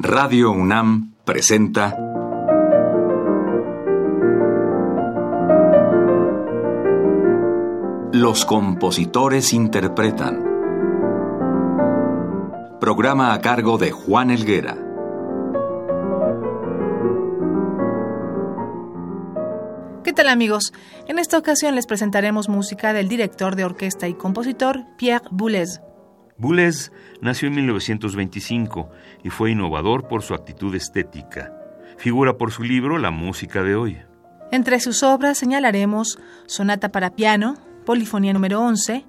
Radio UNAM presenta Los compositores interpretan. Programa a cargo de Juan Elguera. ¿Qué tal amigos? En esta ocasión les presentaremos música del director de orquesta y compositor Pierre Boulez. Boulez nació en 1925 y fue innovador por su actitud estética. Figura por su libro La música de hoy. Entre sus obras señalaremos Sonata para piano, Polifonía número 11,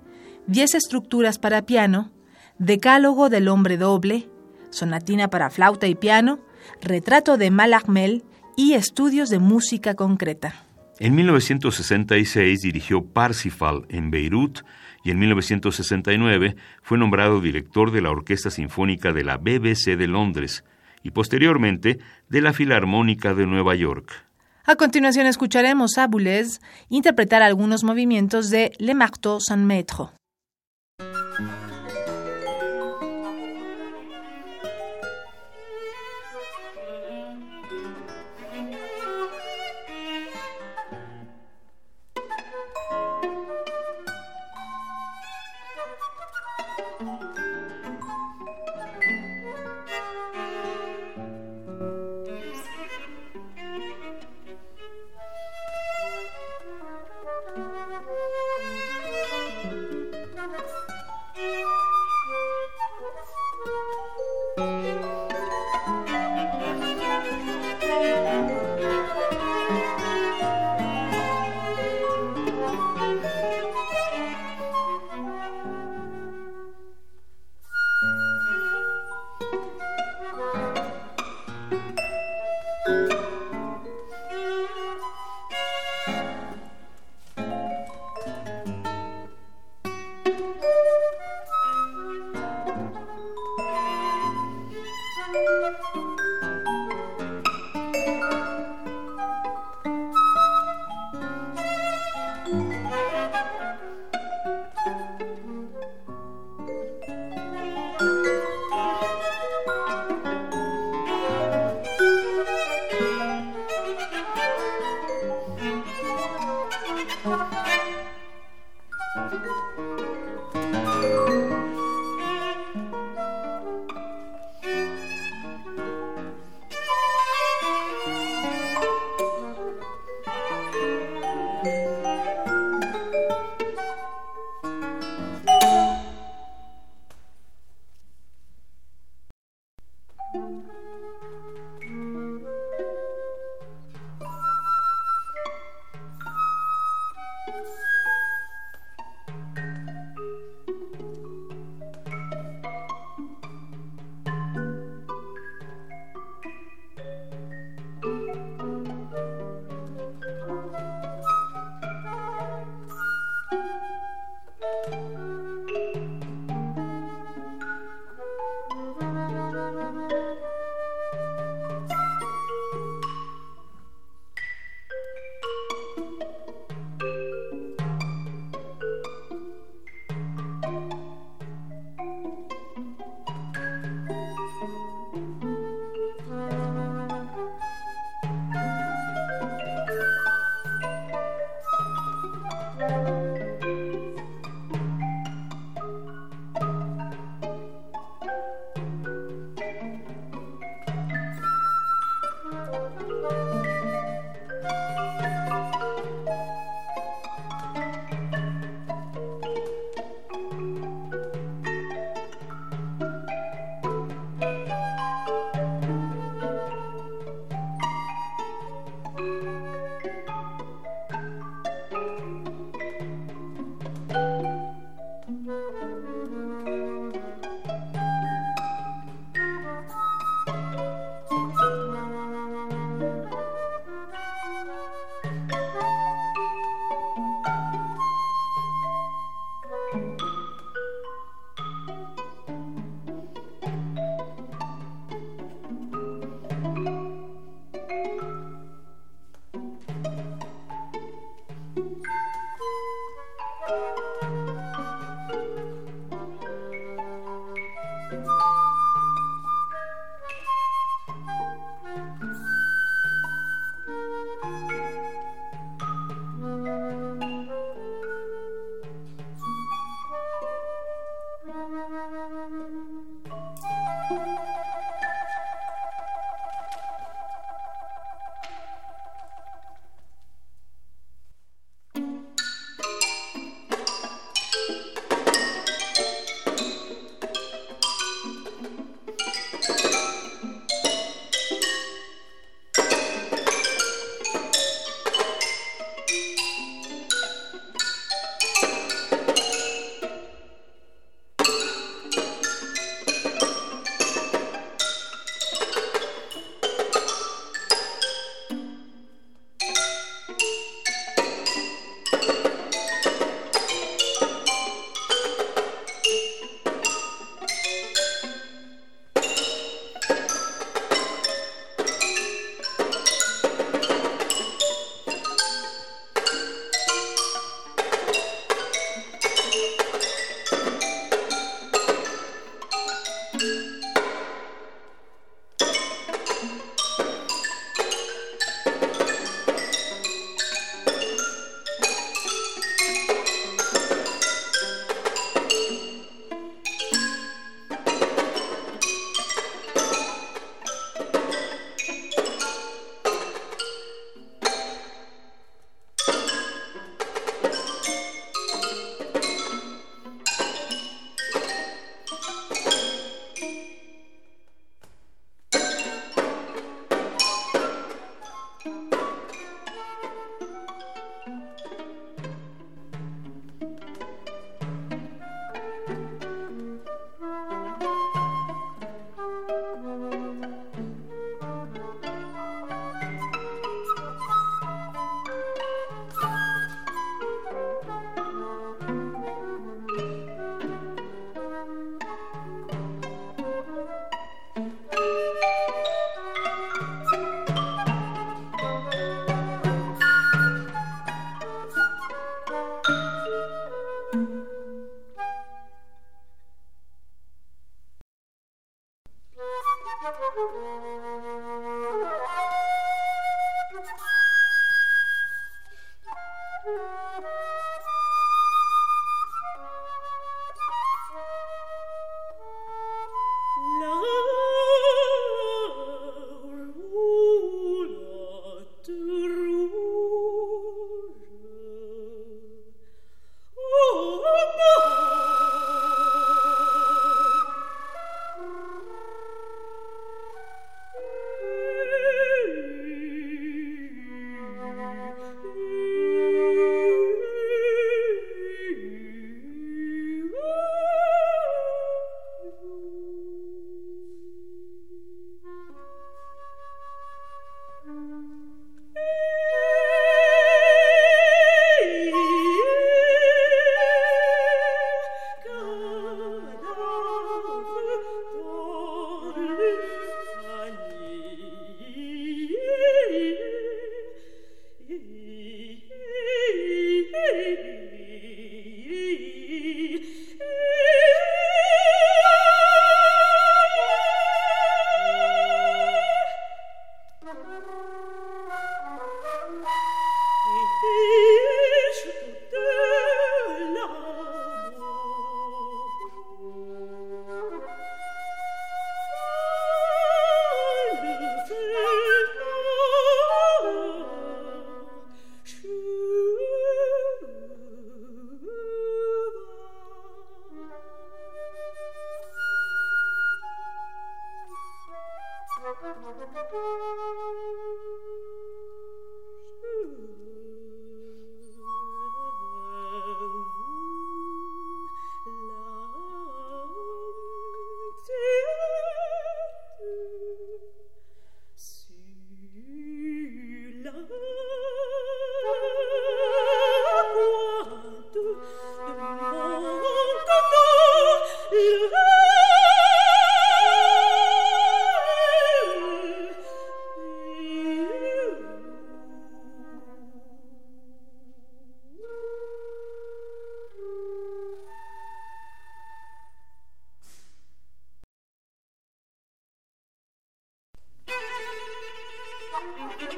Diez estructuras para piano, Decálogo del hombre doble, Sonatina para flauta y piano, Retrato de Mallarmel y Estudios de música concreta. En 1966 dirigió Parsifal en Beirut y en 1969 fue nombrado director de la Orquesta Sinfónica de la BBC de Londres y posteriormente de la Filarmónica de Nueva York. A continuación escucharemos a Boulez interpretar algunos movimientos de Le Marteau sans Maître.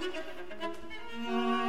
Thank you.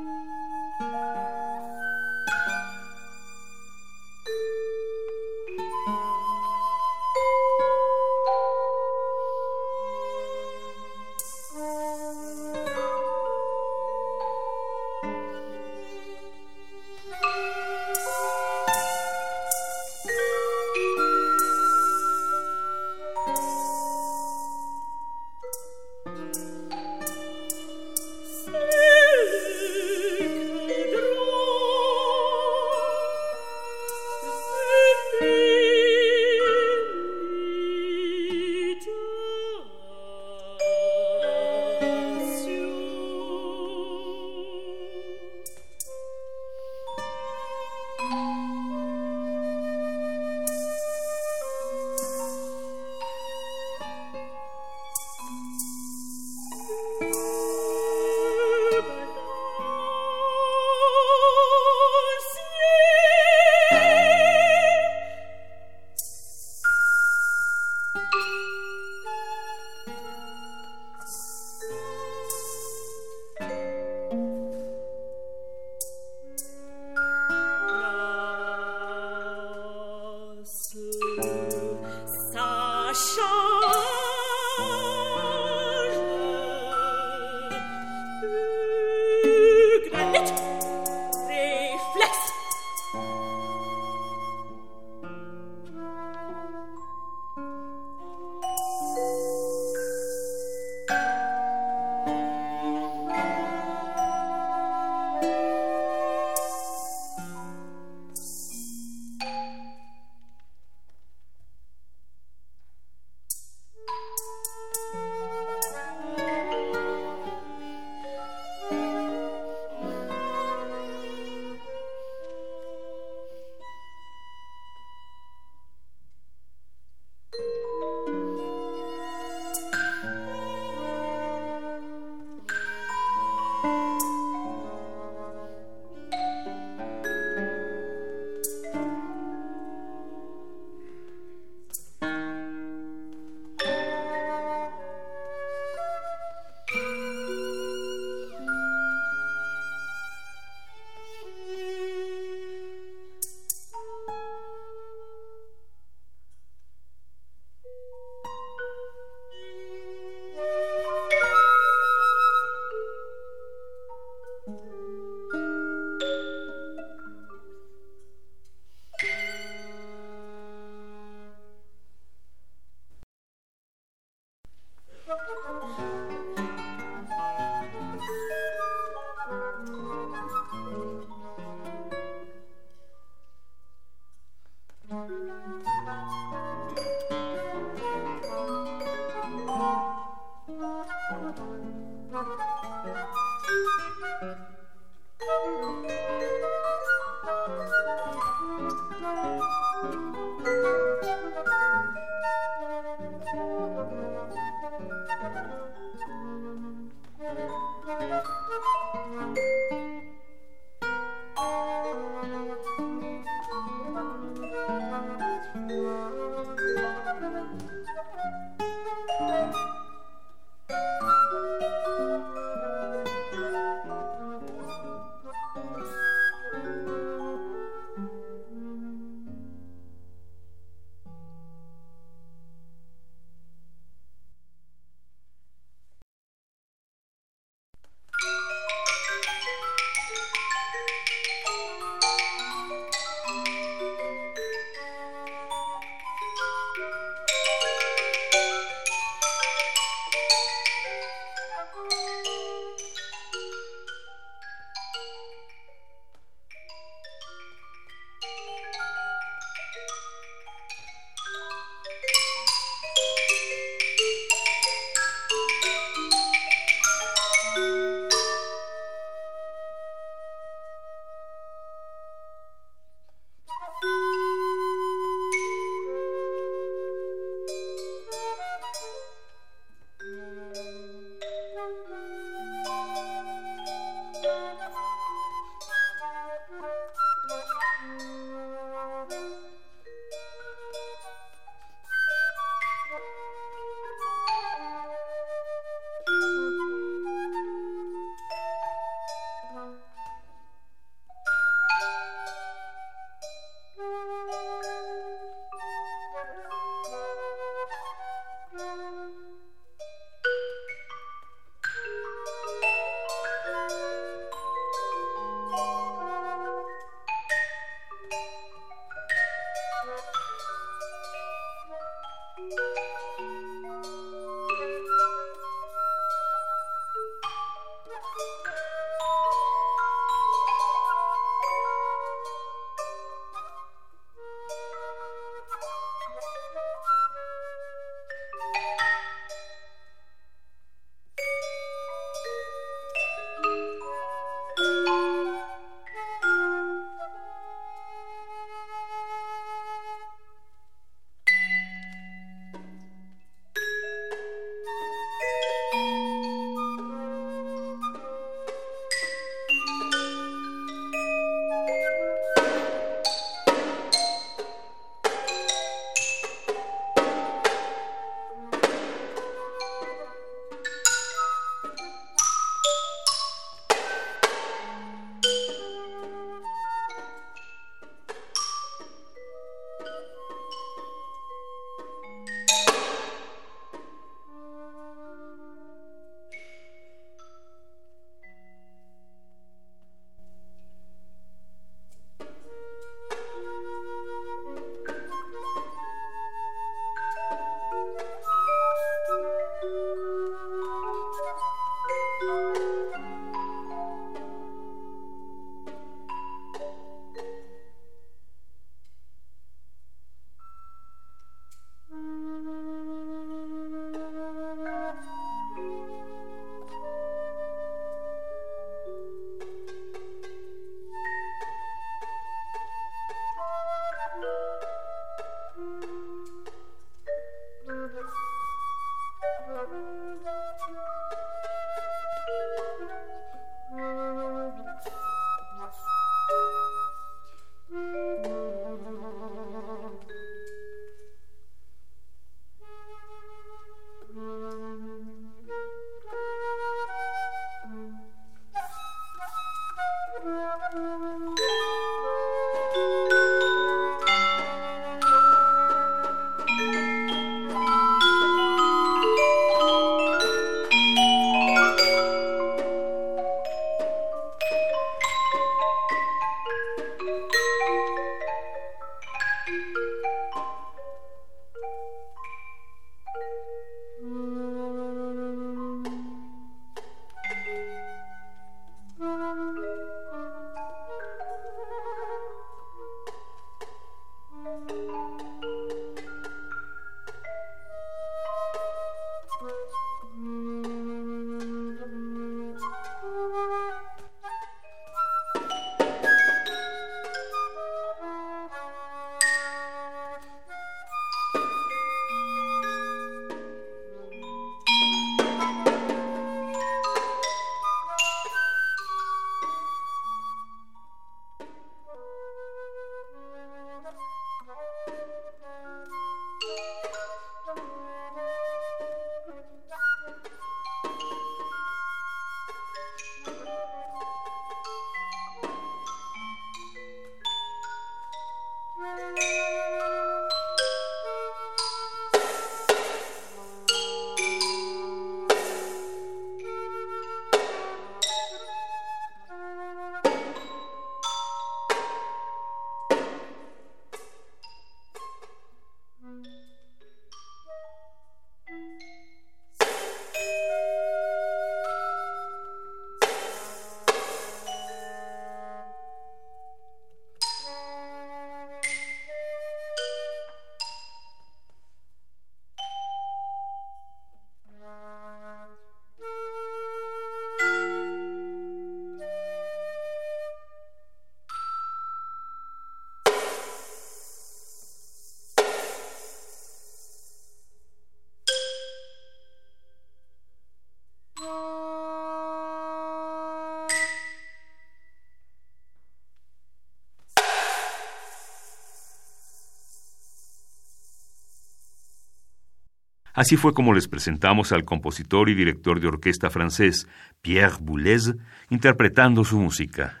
Así fue como les presentamos al compositor y director de orquesta francés Pierre Boulez interpretando su música.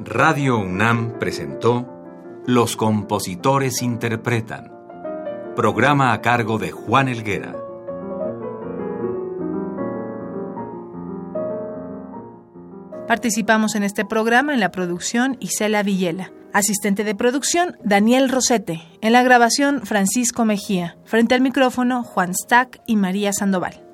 Radio UNAM presentó Los compositores interpretan, programa a cargo de Juan Elguera. Participamos en este programa en la producción Isela Villela. Asistente de producción Daniel Rosete. En la grabación Francisco Mejía. Frente al micrófono Juan Stack y María Sandoval.